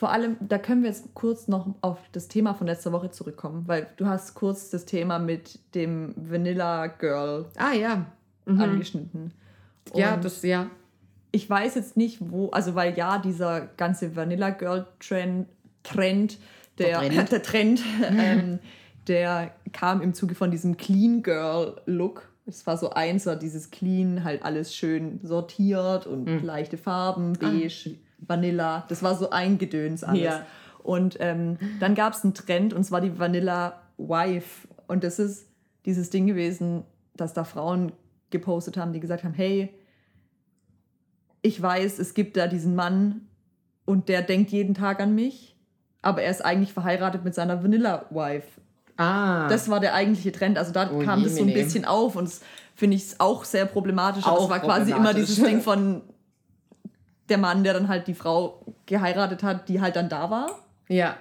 Vor allem, da können wir jetzt kurz noch auf das Thema von letzter Woche zurückkommen, weil du hast kurz das Thema mit dem Vanilla Girl Ah ja. Mhm. angeschnitten. Ja, Und das, ja. ich weiß jetzt nicht, wo, also weil ja, dieser ganze Vanilla Girl Trend, Trend der, Der Trend. der Trend, ähm, der kam im Zuge von diesem Clean Girl Look. Es war so eins, war dieses Clean, halt alles schön sortiert und Mhm. leichte Farben, Ah. Vanilla. Das war so ein Gedöns alles. Ja. Und ähm, dann gab es einen Trend und zwar die Vanilla Wife. Und das ist dieses Ding gewesen, dass da Frauen gepostet haben, die gesagt haben, hey, ich weiß, es gibt da diesen Mann und der denkt jeden Tag an mich, aber er ist eigentlich verheiratet mit seiner Vanilla Wife. Ah. Das war der eigentliche Trend. Also da Oh kam das so ein bisschen auf und das finde ich auch sehr problematisch. Aber Auch es war quasi immer dieses Ding von der Mann, der dann halt die Frau geheiratet hat, die halt dann da war. ja.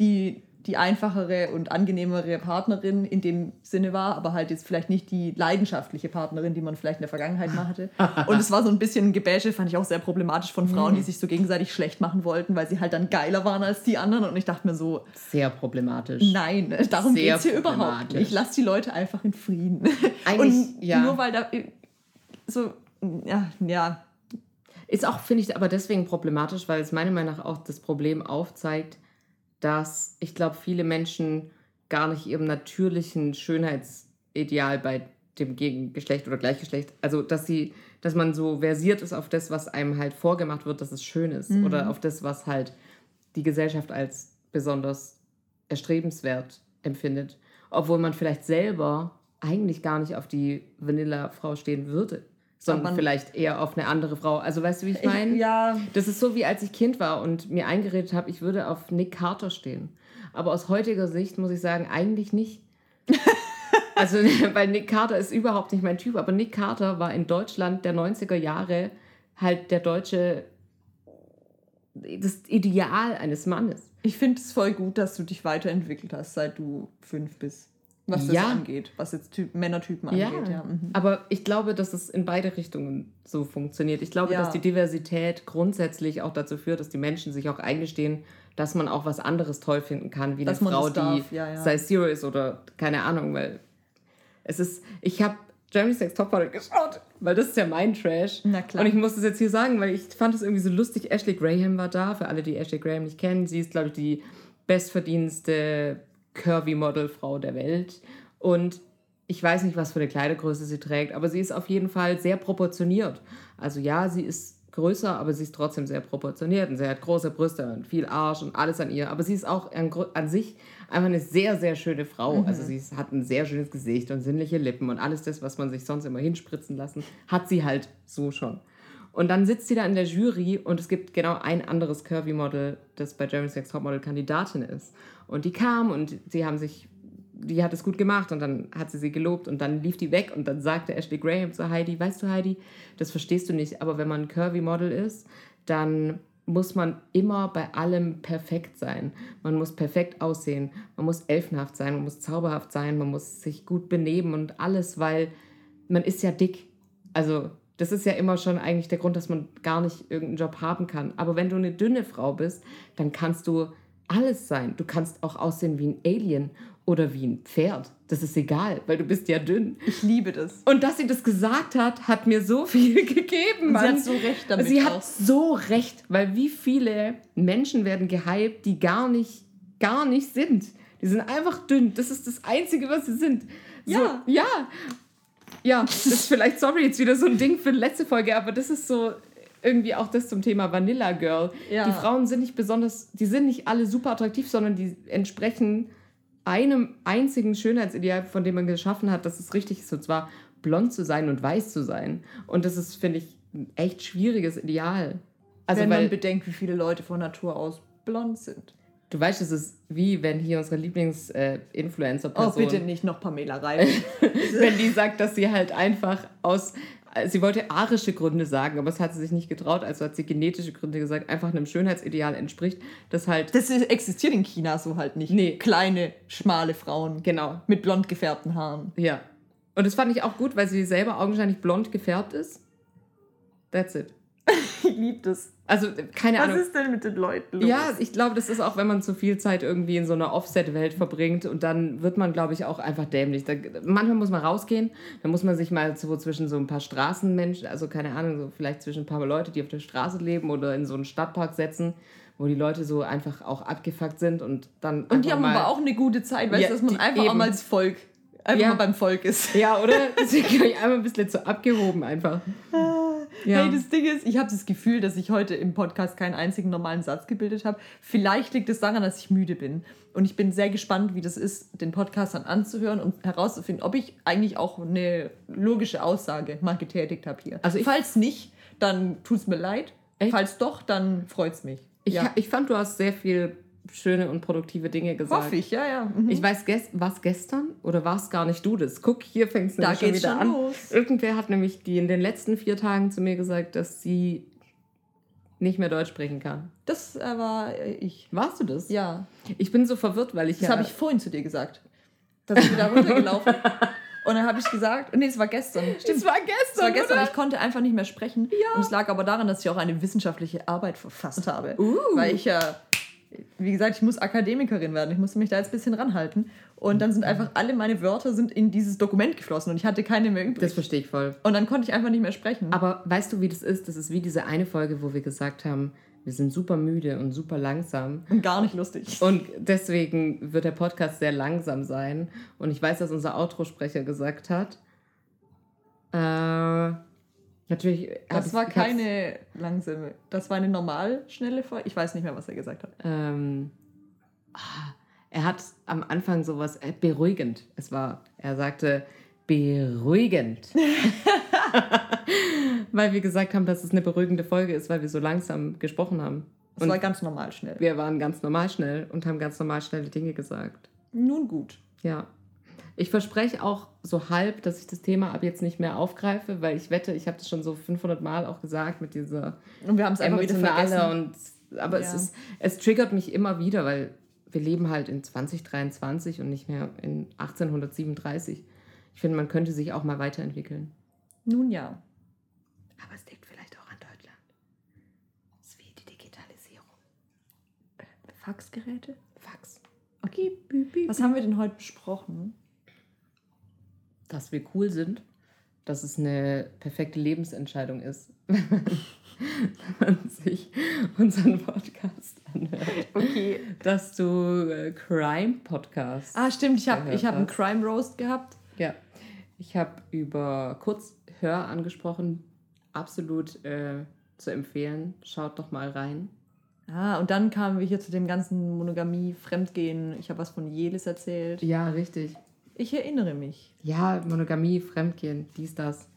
Die, die einfachere und angenehmere Partnerin in dem Sinne war, aber halt jetzt vielleicht nicht die leidenschaftliche Partnerin, die man vielleicht in der Vergangenheit mal hatte. Und es war so ein bisschen ein Gebäsche, fand ich auch sehr problematisch von Frauen, die sich so gegenseitig schlecht machen wollten, weil sie halt dann geiler waren als die anderen. Und ich dachte mir so, Sehr problematisch. Nein, darum geht es hier überhaupt nicht. Lass die Leute einfach in Frieden. Eigentlich, Und ja. nur weil da so, ja, ja, Ist auch, finde ich, aber deswegen problematisch, weil es meiner Meinung nach auch das Problem aufzeigt, dass ich glaube, viele Menschen gar nicht ihrem natürlichen Schönheitsideal bei dem Gegengeschlecht oder Gleichgeschlecht, also dass sie, dass man so versiert ist auf das, was einem halt vorgemacht wird, dass es schön ist oder auf das, was halt die Gesellschaft als besonders erstrebenswert empfindet, obwohl man vielleicht selber eigentlich gar nicht auf die Vanilla-Frau stehen würde, sondern vielleicht eher auf eine andere Frau. Also weißt du, wie ich meine? ja, Das ist so, wie als ich Kind war und mir eingeredet habe, ich würde auf Nick Carter stehen. Aber aus heutiger Sicht muss ich sagen, eigentlich nicht. also, weil Nick Carter ist überhaupt nicht mein Typ, aber Nick Carter war in Deutschland der 90er Jahre halt der deutsche das Ideal eines Mannes. Ich finde es voll gut, dass du dich weiterentwickelt hast, seit du fünf bist. Was das Ja. angeht, was jetzt typ, Männertypen Ja, angeht. Ja. Mhm. aber ich glaube, dass es in beide Richtungen so funktioniert. Ich glaube, Ja. dass die Diversität grundsätzlich auch dazu führt, dass die Menschen sich auch eingestehen, dass man auch was anderes toll finden kann, wie Dass eine Frau, die. Size Zero ist oder keine Ahnung, weil es ist, ich habe Jeremy Sex Topmodel geschaut, weil das ist ja mein Trash. Na klar. Und ich muss das jetzt hier sagen, weil ich fand es irgendwie so lustig. Ashley Graham war da, für alle, die Ashley Graham nicht kennen. Sie ist, glaube ich, die bestverdienste Curvy-Model-Frau der Welt. Und ich weiß nicht, was für eine Kleidergröße sie trägt, aber sie ist auf jeden Fall sehr proportioniert. Also ja, sie ist größer, aber sie ist trotzdem sehr proportioniert und sie hat große Brüste und viel Arsch und alles an ihr. Aber sie ist auch an, an sich einfach eine sehr, sehr schöne Frau. Also sie ist, hat ein sehr schönes Gesicht und sinnliche Lippen und alles das, was man sich sonst immer hinspritzen lassen, hat sie halt so schon. Und dann sitzt sie da in der Jury und es gibt genau ein anderes Curvy-Model, das bei Jeremy Sex Topmodel Kandidatin ist. Und die kam und sie haben sich, die hat es gut gemacht und dann hat sie sie gelobt und dann lief die weg und dann sagte Ashley Graham zu Heidi, weißt du Heidi, das verstehst du nicht, aber wenn man Curvy-Model ist, dann muss man immer bei allem perfekt sein. Man muss perfekt aussehen, man muss elfenhaft sein, man muss zauberhaft sein, man muss sich gut benehmen und alles, weil man ist ja dick. Also das ist ja immer schon eigentlich der Grund, dass man gar nicht irgendeinen Job haben kann. Aber wenn du eine dünne Frau bist, dann kannst du alles sein. Du kannst auch aussehen wie ein Alien oder wie ein Pferd. Das ist egal, weil du bist ja dünn. Ich liebe das. Und dass sie das gesagt hat, hat mir so viel gegeben. Und sie Mann. hat so recht damit Sie auch. hat so recht, weil wie viele Menschen werden gehypt, die gar nicht, gar nicht sind. Die sind einfach dünn. Das ist das Einzige, was sie sind. So, Ja. Ja. Ja, das ist vielleicht, sorry, jetzt wieder so ein Ding für die letzte Folge, aber das ist so irgendwie auch das zum Thema Vanilla Girl. Ja. Die Frauen sind nicht besonders, die sind nicht alle super attraktiv, sondern die entsprechen einem einzigen Schönheitsideal, von dem man geschaffen hat, dass es richtig ist, und zwar blond zu sein und weiß zu sein. Und das ist, finde ich, ein echt schwieriges Ideal. Also, wenn weil man bedenkt, wie viele Leute von Natur aus blond sind. Du weißt, es ist wie wenn hier unsere Lieblings-Influencer-Person, Oh, bitte nicht noch Pamela Reif. wenn die sagt, dass sie halt einfach aus, äh, sie wollte arische Gründe sagen, aber es hat sie sich nicht getraut, also hat sie genetische Gründe gesagt, einfach einem Schönheitsideal entspricht, das halt, Das ist, existiert in China so halt nicht. Nee. Kleine, schmale Frauen genau, mit blond gefärbten Haaren. Ja. Und das fand ich auch gut, weil sie selber augenscheinlich blond gefärbt ist. That's it. Ich liebe das. Also, keine Was Ahnung. ist denn mit den Leuten los? Ja, ich glaube, das ist auch, wenn man zu viel Zeit irgendwie in so einer Offset-Welt verbringt und dann wird man, glaube ich, auch einfach dämlich. Da, manchmal muss man rausgehen, dann muss man sich mal so zwischen so ein paar Straßenmenschen, also keine Ahnung, so vielleicht zwischen ein paar Leute, die auf der Straße leben oder in so einen Stadtpark setzen, wo die Leute so einfach auch abgefuckt sind und dann. Und die einfach haben aber auch eine gute Zeit, weißt Ja, du, dass man einfach auch eben. mal als Volk, einfach Ja. mal beim Volk ist. Ja, oder? Deswegen bin ich einmal ein bisschen zu abgehoben einfach. Ja. Hey, das Ding ist, ich habe das Gefühl, dass ich heute im Podcast keinen einzigen normalen Satz gebildet habe. Vielleicht liegt es daran, dass ich müde bin. Und ich bin sehr gespannt, wie das ist, den Podcast dann anzuhören und herauszufinden, ob ich eigentlich auch eine logische Aussage mal getätigt habe hier. Also Falls nicht, dann tut es mir leid. Echt? Falls doch, dann freut es mich. Ich, ja. ich fand, du hast sehr viel schöne und produktive Dinge gesagt. Hoffe ich, ja, ja. Mhm. Ich weiß, gest was gestern oder war es gar nicht du das? Guck, hier fängt es Da nämlich schon geht's wieder schon an. los. Irgendwer hat nämlich die in den letzten vier Tagen zu mir gesagt, dass sie nicht mehr Deutsch sprechen kann. Das äh, war äh, ich. Warst du das? Ja. Ich bin so verwirrt, weil ich Das ja, habe ich vorhin zu dir gesagt. Da sind wir da runtergelaufen. Und dann habe ich gesagt, nee, es war gestern. Stimmt. Das war Es gestern. war gestern, oder? ich konnte einfach nicht mehr sprechen. Und es lag aber daran, dass ich auch eine wissenschaftliche Arbeit verfasst habe. Uh. Weil ich ja, wie gesagt, ich muss Akademikerin werden. Ich musste mich da jetzt ein bisschen ranhalten. Und dann sind einfach alle meine Wörter sind in dieses Dokument geflossen und ich hatte keine mehr übrig. Das verstehe ich voll. und dann konnte ich einfach nicht mehr sprechen. Aber weißt du, wie das ist? Das ist wie diese eine Folge, wo wir gesagt haben, wir sind super müde und super langsam. und gar nicht lustig. Und deswegen wird der Podcast sehr langsam sein. Und ich weiß, dass unser Outro-Sprecher gesagt hat. Äh, natürlich. Das war ich keine langsame. Das war eine normal schnelle Folge. Ich weiß nicht mehr, was er gesagt hat. Ähm, ah, er hat am Anfang sowas äh, beruhigend. Es war, er sagte beruhigend. weil wir gesagt haben, dass es eine beruhigende Folge ist, weil wir so langsam gesprochen haben. Das Und war ganz normal schnell. wir waren ganz normal schnell und haben ganz normal schnelle Dinge gesagt. Nun gut. Ja. Ich verspreche auch so halb, dass ich das Thema ab jetzt nicht mehr aufgreife, weil ich wette, ich habe das schon so 500 Mal auch gesagt mit dieser Und wir haben es emotionale und aber es, Ja. ist, es triggert mich immer wieder, weil wir leben halt in 2023 und nicht mehr in 1837. Ich finde, man könnte sich auch mal weiterentwickeln. Nun ja. Aber es liegt vielleicht auch an Deutschland. Es ist wie die Digitalisierung. Faxgeräte? Fax. Okay. Was haben wir denn heute besprochen? Dass wir cool sind, dass es eine perfekte Lebensentscheidung ist, wenn man sich unseren Podcast anhört. Okay. Dass du äh, Crime-Podcasts. Ah, stimmt. Ich habe hab einen hast. Crime Roast gehabt. Ja. Ich habe über Kurzhör angesprochen. Absolut äh, zu empfehlen. Schaut doch mal rein. Ah, und dann kamen wir hier zu dem ganzen Monogamie, Fremdgehen. Ich habe was von Jelis erzählt. Ja, richtig. Ich erinnere mich. Ja, Monogamie, Fremdgehen, dies, das.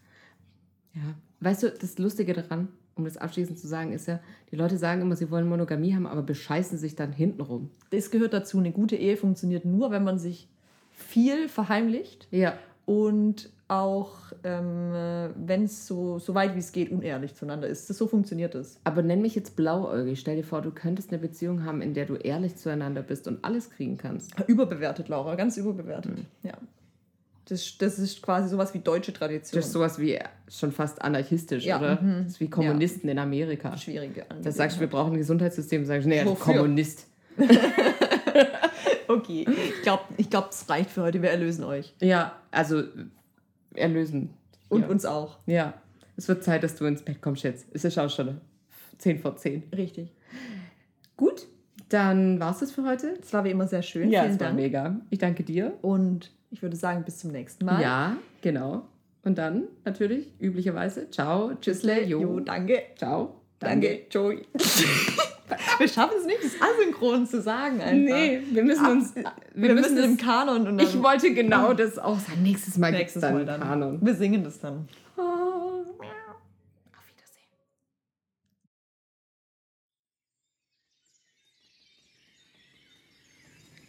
Ja. Weißt du, das Lustige daran, um das abschließend zu sagen, ist ja, die Leute sagen immer, sie wollen Monogamie haben, aber bescheißen sich dann hintenrum. Das gehört dazu. Eine gute Ehe funktioniert nur, wenn man sich viel verheimlicht Ja. und auch, ähm, wenn es so, so weit wie es geht, unehrlich zueinander ist. Das, so funktioniert es. Aber nenn mich jetzt blauäugig. Stell dir vor, du könntest eine Beziehung haben, in der du ehrlich zueinander bist und alles kriegen kannst. Überbewertet, Laura, ganz überbewertet. Ja. Das, das ist quasi sowas wie deutsche Tradition. Das ist sowas wie schon fast anarchistisch, Ja, oder? mhm. Das ist wie Kommunisten in Amerika. schwierige Da sagst du, wir brauchen ein Gesundheitssystem, sagst du, nee, Wofür? Kommunist. Okay, ich glaube, ich glaub, es reicht für heute. Wir erlösen euch. Ja, also erlösen. Und ja. uns auch. Ja, es wird Zeit, dass du ins Bett kommst jetzt. Es ist auch schon 10 vor 10. Richtig. Gut, dann war es das für heute. Es war wie immer sehr schön. Ja, Vielen es war Dank. mega. Ich danke dir. Und ich würde sagen, bis zum nächsten Mal. Ja, genau. Und dann natürlich üblicherweise, ciao, tschüssle, jo, Jo, danke. ciao, Danke, Joey. wir schaffen es nicht, das asynchron zu sagen einfach. Nee, wir müssen Ab- uns, wir, müssen das- im Kanon und dann Ich wollte genau das auch sagen. Nächstes Mal gibt es nächstes dann dann. Kanon. Wir singen das dann. Auf Wiedersehen.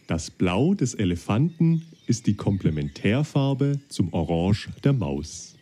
Das Blau des Elefanten ist die Komplementärfarbe zum Orange der Maus.